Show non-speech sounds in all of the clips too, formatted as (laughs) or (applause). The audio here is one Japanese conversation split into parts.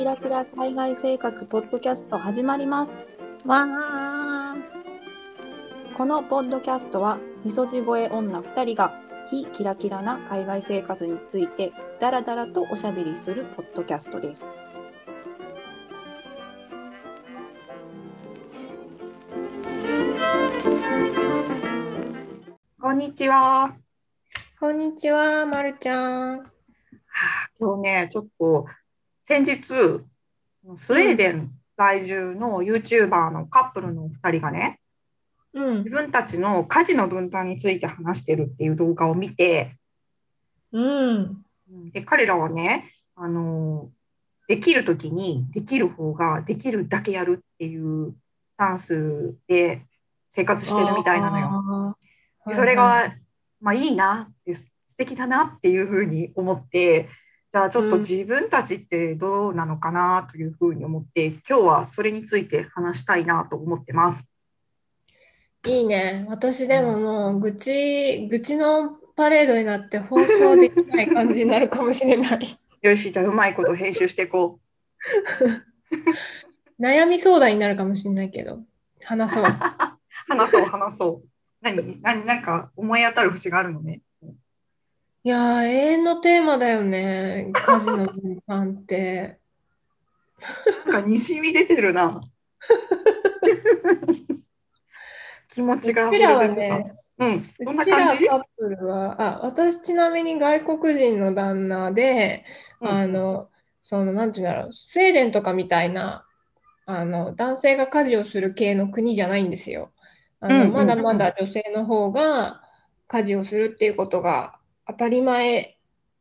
キラキラ海外生活ポッドキャスト始まります。わあ。このポッドキャストは、みそじ声女2人が非キラキラな海外生活についてダラダラとおしゃべりするポッドキャストです。こんにちは。はこんにちは、まるちゃん。あ、今日ね、ちょっと先日、スウェーデン在住の YouTuber のカップルの2人がね、うん自。分たちの家事の分担について話してるっていう動画を見て、うん。で彼らはね、あの、できるときにできる方ができるだけやるっていうスタンスで生活してるみたいなのよ。よでそれが、まあいいなって、素敵だなっていうふうに思って、じゃあちょっと自分たちってどうなのかなというふうに思って、今日はそれについて話したいなと思ってます。いいね。私でももう、愚痴、愚痴のパレードになって放送できない感じになるかもしれない。(laughs) よし、じゃあうまいこと編集していこう。(laughs) 悩み相談になるかもしれないけど、話そう。(laughs) 話そう、話そう。何、何、なんか思い当たる節があるのね。いやー、永遠のテーマだよね。家事の分担って。なんかにしみ出てるな。(laughs) 気持ちがうちらは溢れ出てた。ね、うん、こんなうちら感じカップルは、あ、私ちなみに外国人の旦那で、うんあの、その、なんていうんだろう、スウェーデンとかみたいな、あの、男性が家事をする系の国じゃないんですよ。あの、うんうんうんまだまだ女性の方が家事をするっていうことが当たり前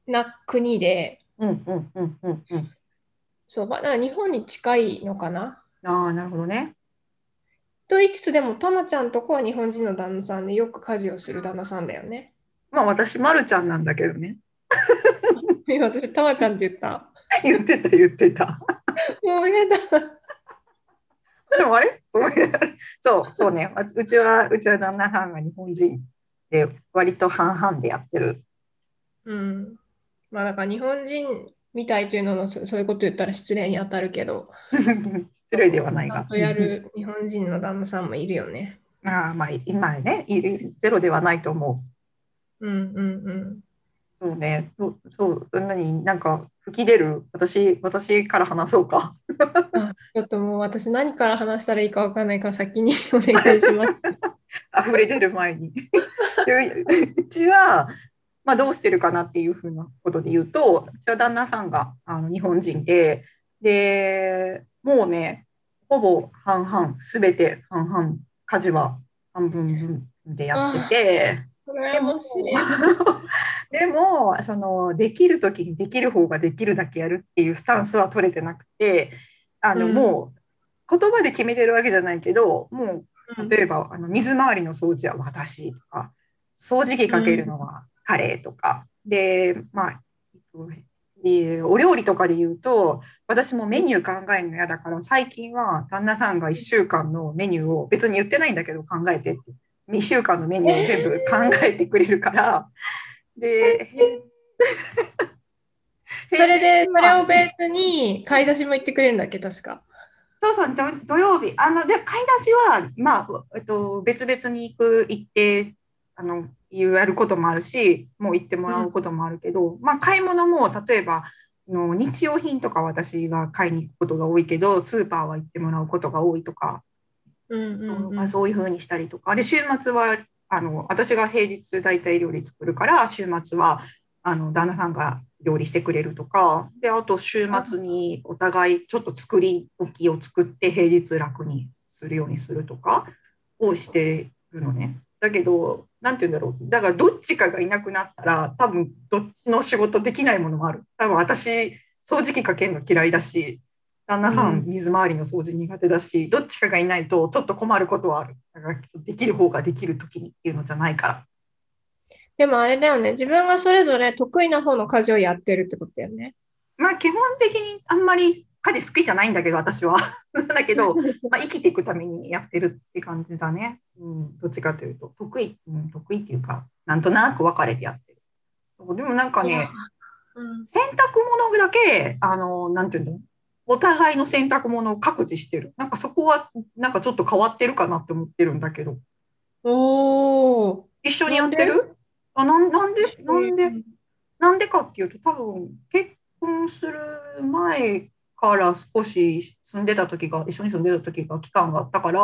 な国で、うん、うん、うん、うん、うん。そう、まあ、だ日本に近いのかな？ああ、なるほどね。と言いつつでも、たまちゃんとこは日本人の旦那さんでよく家事をする旦那さんだよね。まあ私、まるちゃんなんだけどね。今 (laughs) 私、たまちゃんって言った？(laughs) 言ってた、言ってた。もうやだ。でもあれ？(laughs) そう、そうね。うちは、うちは旦那さんが日本人で、割と半々でやってる。うん。まあだから日本人みたいというのもそそういうこと言ったら失礼に当たるけど、(laughs) 失礼ではないがやる日本人の旦那さんもいるよね。ああ、まあ、今ね、ゼロではないと思う。うんうんうん。そうね。そう、そう何、なんか、吹き出る？私、私から話そうか。あちょっともう私何から話したらいいかわかんないから先にお願いします。(laughs) 溢れ出る前に。(laughs) でうちは、まあ、どうしてるかなっていうふうなことで言うと、うちは旦那さんがあの日本人で、で、もうね、ほぼ半々、すべて半々、家事は半分分でやってて、羨ましい。でも、(laughs) その、できるときにできる方ができるだけやるっていうスタンスは取れてなくて、あの、うんもう、言葉で決めてるわけじゃないけど、もう、うん例えば、あの水回りの掃除は私とか、掃除機かけるのは彼とか、で、まあ、えお料理とかで言うと、私もメニュー考えるの嫌だから、最近は旦那さんが1週間のメニューを別に言ってないんだけど考えてって、2週間のメニューを全部考えてくれるから、で、それで、それをベーースに買い出しも行ってくれるんだっけ、確か。そうそう、土土曜日。あの、で、買い出しは、まあ、えっと、別々に行く、行って、あの、やることもあるし、もう行ってもらうこともあるけど、まあ、買い物も、例えば、あの日用品とか私が買いに行くことが多いけど、スーパーは行ってもらうことが多いとか、うんうんそういうふうにしたりとか、で、週末は、あの、私が平日大体料理作るから、週末は、あの、旦那さんが料理してくれるとか、で、あと週末にお互いちょっと作り置きを作って平日楽にするようにするとかをしてるのね。だけど、なんて言うんだろう。だからどっちかがいなくなったら、多分どっちの仕事できないものもある。多分私、掃除機かけるの嫌いだし、旦那さうんん水回りの掃除苦手だし、どっちかがいないとちょっと困ることはある。だからできる方ができる時にっていうのじゃないから。でもあれだよね、自分がそれぞれ得意な方の家事をやってるってことだよね。まあ基本的にあんまり家事好きじゃないんだけど、私は。(laughs) だけど、(laughs) まあ、生きていくためにやってるって感じだね。うん、どっちかというと、得意、うん、得意っていうか、なんとなく分かれてやってる。でもなんかね、うん洗濯物だけ、あの、なんていうの？お互いの洗濯物を各自してる。なんかそこは、なんかちょっと変わってるかなって思ってるんだけど。おー。一緒にやってる？あなんなんで、なんで、なんでかっていうと、多分結婚する前から少し住んでた時が、一緒に住んでた時が期間があったから、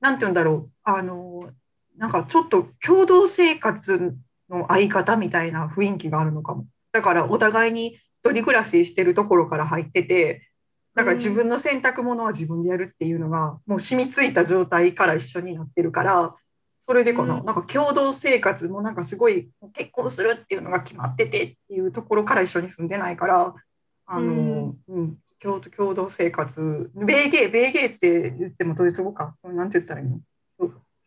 なんて言うんだろう、あの、なんかちょっと共同生活の相方みたいな雰囲気があるのかも。だからお互いに一人暮らししてるところから入ってて、なんか自分の洗濯物は自分でやるっていうのが、もう染みついた状態から一緒になってるから、それでかな、うん。なんか共同生活もなんかすごい結婚するっていうのが決まっててっていうところから一緒に住んでないから、あの、うん、共同共同生活、米芸、米芸って言ってもドイツ語か、なんて言ったらいいの？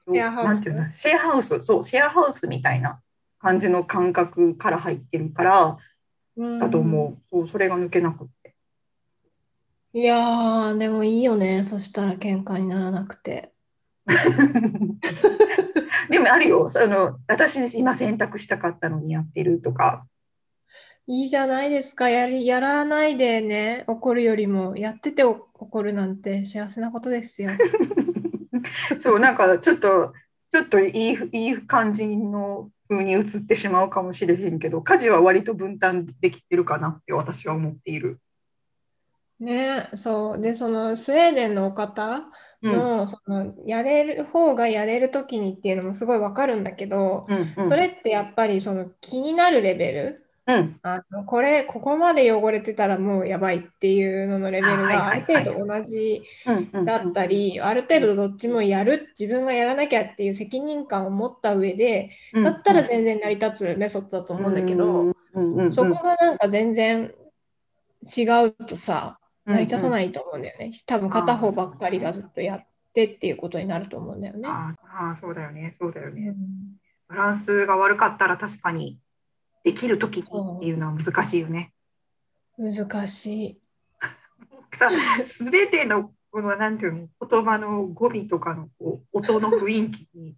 シェアハウス。なんていうの？シェアハウス、そう、シェアハウスみたいな感じの感覚から入ってるから、だと思う。そう、それが抜けなくって。いやー、でもいいよね。そしたら喧嘩にならなくて。(laughs) でもあるよ、その私今選択したかったのにやってるとか、いいじゃないですか。やり、やらないでね、怒るよりも、やっててお怒るなんて幸せなことですよ。(laughs) そう、なんかちょっと、ちょっといいいい感じの風に映ってしまうかもしれへんけど、家事は割と分担できてるかなって私は思っている。ね、そう。で、そのスウェーデンのお方うん、の、その、やれる方がやれるときにっていうのもすごいわかるんだけど、うん、うん、それってやっぱりその気になるレベル、うん、あのこれ、ここまで汚れてたらもうやばいっていうののレベルはいがある程度同じだったり、ある程度どっちもやる、自分がやらなきゃっていう責任感を持った上で、うん、だったら全然成り立つメソッドだと思うんだけど、そこがなんか全然違うとさ、成り立たい。ないと思うんだよね。多分片方ばっかりがずっとやってっていうことになると思うんだよね。ああ、そうだよね、そうだよね。うんバランスが悪かったら確かにできる時にっていうのは難しいよね。難しい。さ、すべてのこのなんていうの言葉の語尾とかのこう音の雰囲気に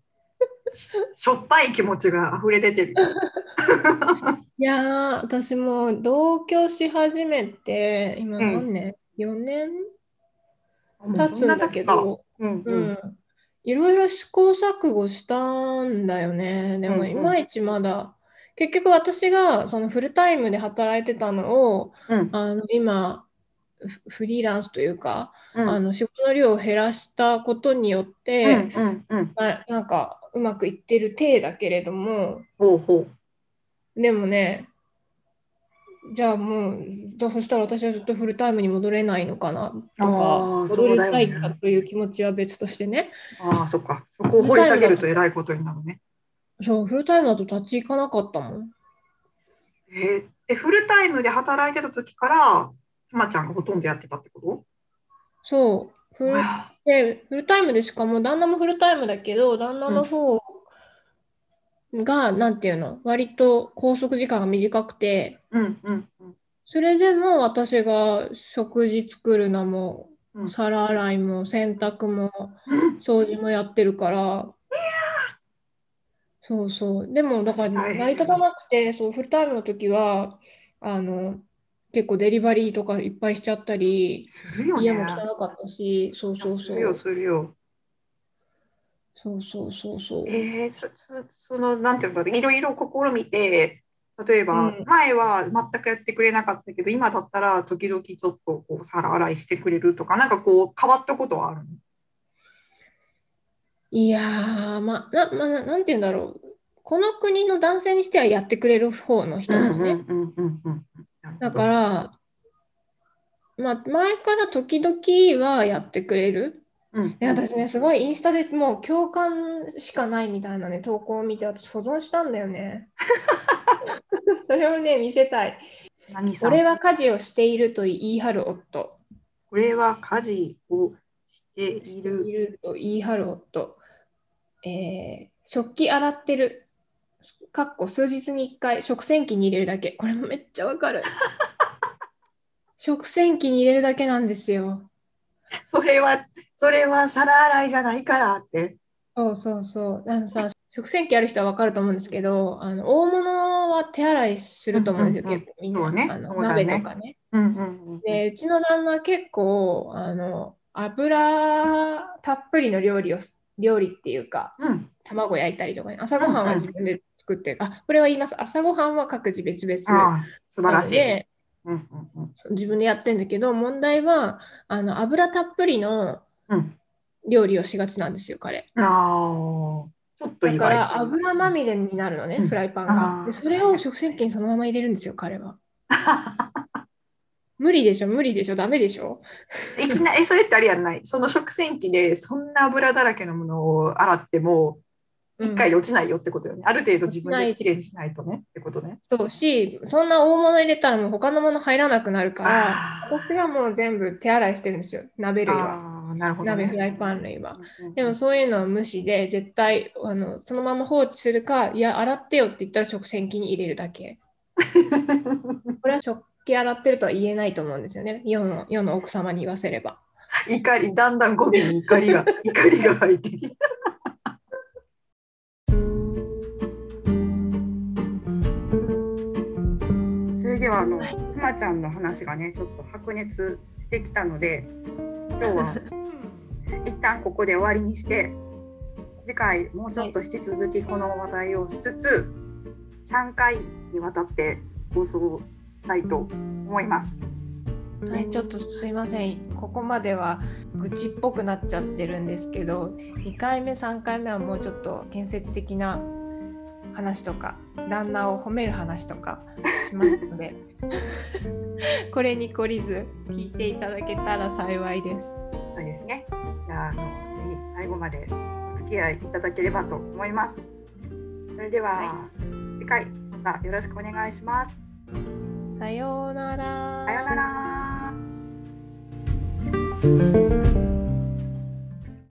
ししょっぱい気持ちが溢れ出てる。(laughs) いやー、私も同居し始めて、今何年、?4 年？経つんだけど、うんううんん、いろいろ試行錯誤したんだよね。でも、うんうんいまいちまだ、結局私がそのフルタイムで働いてたのを、うんあの今、フフリーランスというか、うんあの仕事の量を減らしたことによっうて、んうんうんななんかうまくいってる体だけれども、でもね、じゃあもう、そしたら私はずっとフルタイムに戻れないのかなとか、戻りたいかという気持ちは別としてね。う。ああ、そっか。そこを掘り下げるとえらいことになるね。そう、フルタイムだと立ち行かなかったもん。えーでフルタイムで働いてた時から、ひまちゃんがほとんどやってたってこと？そう、フルフルタイムでしかも、旦那もフルタイムだけど、旦那の方が、なんていうの、割と拘束時間が短くて、うんうんうん。それでも私が食事作るのもうん。皿洗いも洗濯もうん。掃除もやってるからそうそう。でもだから成り立たなくてそうフルタイムの時はあの結構デリバリーとかいっぱいしちゃったりね。家も汚かったしそうそうそするよ、うするよ。そうそうそうそう。えー、そそそのなんていうんだろういろいろ試みて例えば、うん。前は全くやってくれなかったけど今だったら時々ちょっとこう皿洗いしてくれるとかなんかこう変わったことはあるの？いやーまあな,、まあ、ななんて言うんだろうこの国の男性にしてはやってくれる方の人なのね。だから、まあ、前から時々はやってくれる。ら、うんで私ね、すごいインスタでもう共感しかないみたいなね、投稿を見て私保存したんだよね。(laughs) それをね、見せたい。俺は家事をしていると言い張る夫。これは家事をしていると言い張る夫。えー食器洗ってる。かっこ数日に1回食洗機に入れるだけ。これもめっちゃわかる。(laughs) 食洗機に入れるだけなんですよ。それはそれは皿洗いじゃないからってそうそうそう。あのさ、食洗機ある人は分かると思うんですけど、あの大物は手洗いすると思うんですよ、うんうんうん結構みんな。ねあのね鍋とかね。うんうんうんで、うちの旦那は結構、あの、油たっぷりの料理を、料理っていうか、うん卵焼いたりとかね、朝ごはんは自分で作ってる。あ、これは言います。朝ごはんは各自別々素晴らしい。で、うんうんうん自分でやってんだけど、問題は、あの、油たっぷりのうん料理をしがちなんですよ、彼。ああ、ちょっと意外だから油まみれになるのね、うんフライパンあが。ーで、それを食洗機にそのまま入れるんですよ、彼は。(laughs) 無理でしょ、無理でしょ、ダメでしょ？いきなり、え、それってあれやんない？その食洗機でそんな油だらけのものを洗っても、一回で落ちないよってことよね。ある程度自分できれいにしないとねってことね。そうし、そんな大物入れたらもう他のもの入らなくなるから、あ私はもう全部手洗いしてるんですよ、鍋類は。なるほど、ね。鍋フライパン類は。うんうんでもそういうのは無視で、絶対あのそのまま放置するか、いや、洗ってよって言ったら食洗機に入れるだけ。(laughs) これは食器洗ってるとは言えないと思うんですよね、世の世の奥様に言わせれば。(laughs) 怒り、だんだん語尾に怒りが、(laughs) 怒りが入ってきて。それではあの、はいくまちゃんの話がねちょっと白熱してきたので今日は (laughs) 一旦ここで終わりにして次回もうちょっと引き続きこの話題をしつつ3回にわたって放送したいと思います。はい、ちょっとすいません、ここまでは愚痴っぽくなっちゃってるんですけど、2回目、3回目はもうちょっと建設的な話とか、旦那を褒める話とかしますので、(laughs) これに懲りず聞いていただけたら幸いです。そうですね。じゃああの最後までお付き合いいただければと思います。それでは、は次回またよろしくお願いします。さようなら。さようなら。